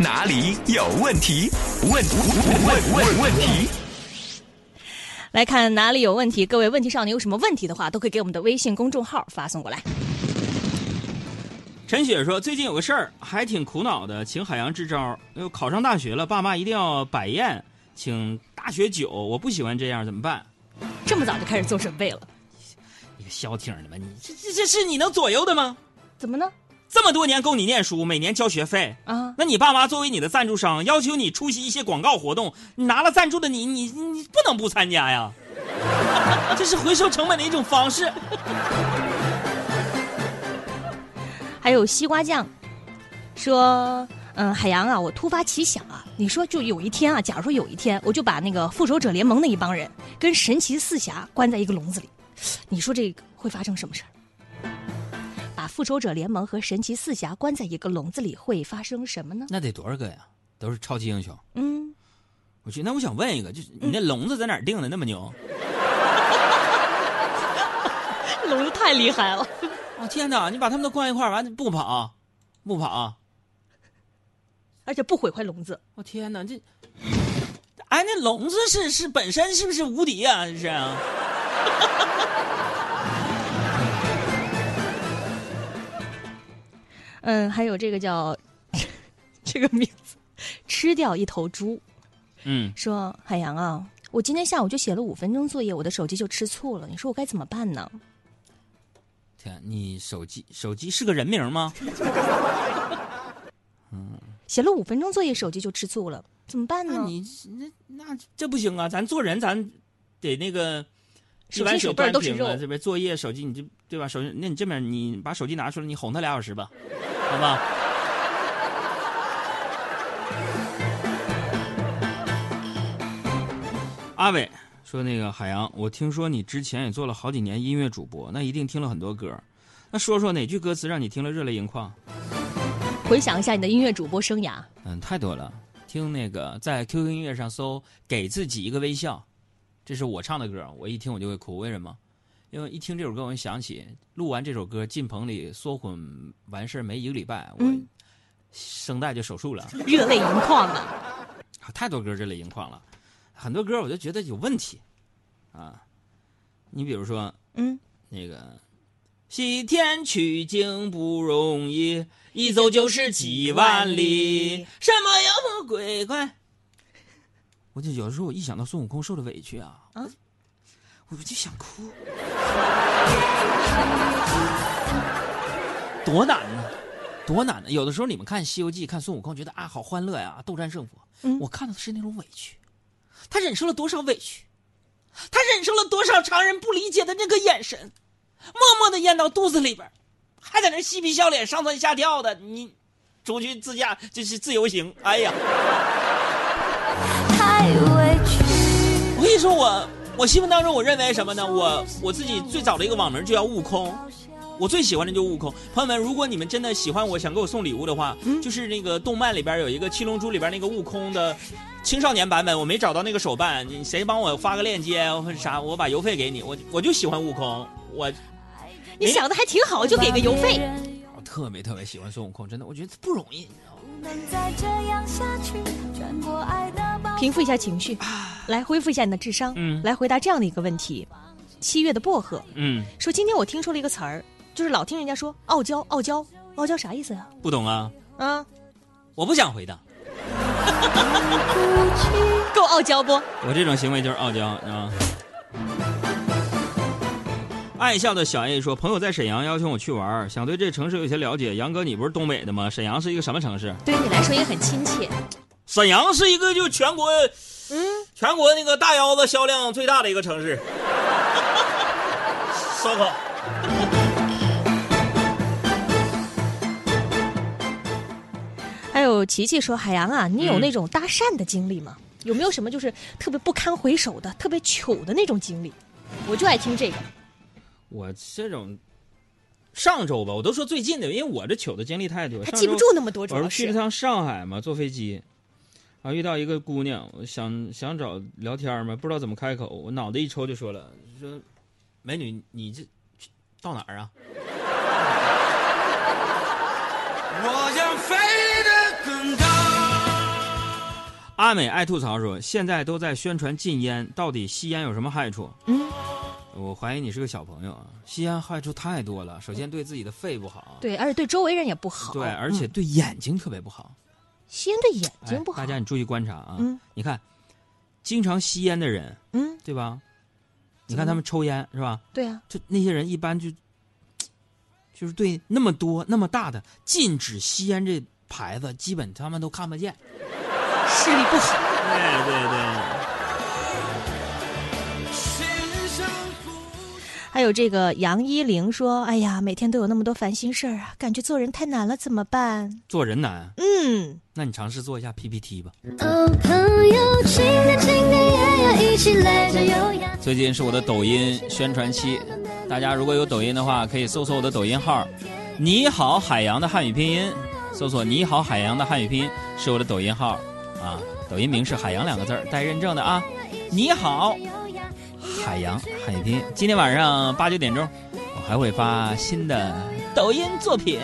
哪里有问题？问问问问题。来看哪里有问题？各位问题少年有什么问题的话，都可以给我们的微信公众号发送过来。陈雪说：“最近有个事儿，还挺苦恼的，请海洋支招。又考上大学了，爸妈一定要摆宴，请大学酒，我不喜欢这样，怎么办？这么早就开始做准备了，你个消停的吧你？这这这是你能左右的吗？怎么呢？这么多年供你念书，每年交学费啊，那你爸妈作为你的赞助商，要求你出席一些广告活动，你拿了赞助的你，你你不能不参加呀？这是回收成本的一种方式。”还有西瓜酱，说，嗯，海洋啊，我突发奇想啊，你说就有一天啊，假如说有一天，我就把那个复仇者联盟那一帮人跟神奇四侠关在一个笼子里，你说这个会发生什么事儿？把复仇者联盟和神奇四侠关在一个笼子里会发生什么呢？那得多少个呀？都是超级英雄。嗯，我去，那我想问一个，就是你那笼子在哪儿定的那么牛？笼子太厉害了。啊天哪！你把他们都关一块儿，完不跑，不跑，而且不毁坏笼子。我天哪！这，哎，那笼子是是本身是不是无敌啊？这是。嗯，还有这个叫 这个名字，吃掉一头猪。嗯，说海洋啊，我今天下午就写了五分钟作业，我的手机就吃醋了。你说我该怎么办呢？天，你手机手机是个人名吗？嗯，写了五分钟作业，手机就吃醋了，怎么办呢？你那那这不行啊！咱做人，咱得那个手心手背都是肉，这边作业手机你就对吧？手机那你这边你把手机拿出来，你哄他俩小时吧，好吧？阿伟。说那个海洋，我听说你之前也做了好几年音乐主播，那一定听了很多歌。那说说哪句歌词让你听了热泪盈眶？回想一下你的音乐主播生涯。嗯，太多了。听那个在 QQ 音乐上搜“给自己一个微笑”，这是我唱的歌，我一听我就会哭。为什么？因为一听这首歌，我就想起录完这首歌进棚里缩混完事儿没一个礼拜，我声带就手术了，热泪盈眶的！太多歌热泪盈眶了。很多歌我就觉得有问题，啊，你比如说，嗯，那个西天取经不容易，一走就是几万里，什么妖魔鬼怪？我就有的时候我一想到孙悟空受的委屈啊，啊，我就想哭，多难呢，多难呢！有的时候你们看《西游记》，看孙悟空，觉得啊好欢乐呀，斗战胜佛，我看到的是那种委屈。他忍受了多少委屈，他忍受了多少常人不理解的那个眼神，默默的咽到肚子里边，还在那嬉皮笑脸、上蹿下跳的。你出去自驾就是自由行，哎呀！太委屈。我跟你说，我我心目当中，我认为什么呢？我我自己最早的一个网名就叫悟空，我最喜欢的就是悟空。朋友们，如果你们真的喜欢我，想给我送礼物的话，就是那个动漫里边有一个《七龙珠》里边那个悟空的。青少年版本我没找到那个手办，你谁帮我发个链接或者啥，我把邮费给你。我我就喜欢悟空，我你想的还挺好，就给个邮费。我特别特别喜欢孙悟空，真的，我觉得不容易。平复一下情绪，来恢复一下你的智商，嗯，来回答这样的一个问题：七月的薄荷，嗯，说今天我听说了一个词儿，就是老听人家说傲娇，傲娇，傲娇啥意思呀？不懂啊？啊，我不想回答。够傲娇不？我这种行为就是傲娇啊！爱笑的小 A 说：“朋友在沈阳邀请我去玩，想对这城市有些了解。杨哥，你不是东北的吗？沈阳是一个什么城市？对于你来说也很亲切。沈阳是一个就全国，嗯，全国那个大腰子销量最大的一个城市。烧烤。”还有琪琪说：“海洋啊，你有那种搭讪的经历吗？有没有什么就是特别不堪回首的、特别糗的那种经历？我就爱听这个。我这种上周吧，我都说最近的，因为我这糗的经历太多。他记不住那么多，主要是去了趟上海嘛，坐飞机，然后遇到一个姑娘，我想想找聊天嘛，不知道怎么开口，我脑袋一抽就说了，说美女，你这到哪儿啊？” 我想飞得更高。阿美爱吐槽说：“现在都在宣传禁烟，到底吸烟有什么害处？”嗯，我怀疑你是个小朋友啊！吸烟害处太多了，首先对自己的肺不好，对，而且对周围人也不好。对，而且嗯对眼睛特别不好。吸烟对眼睛不好。哎大家你注意观察啊！嗯你看，经常吸烟的人，嗯，对吧？你看他们抽烟是吧？对啊，就那些人一般就就是对那么多那么大的禁止吸烟这牌子，基本他们都看不见。视力不好。对对对。还有这个杨一玲说：“哎呀，每天都有那么多烦心事儿啊，感觉做人太难了，怎么办做人难，？”嗯，那你尝试做一下 PPT 吧。哦，朋友，请的请的也要一起来着优雅。最近是我的抖音宣传期，大家如果有抖音的话，可以搜索我的抖音号“你好海洋”的汉语拼音，搜索“你好海洋”的汉语拼音是我的抖音号啊，抖音名是“海洋”两个字儿带认证的啊。你好，海洋汉语拼音。今天晚上八九点钟，我还会发新的抖音作品。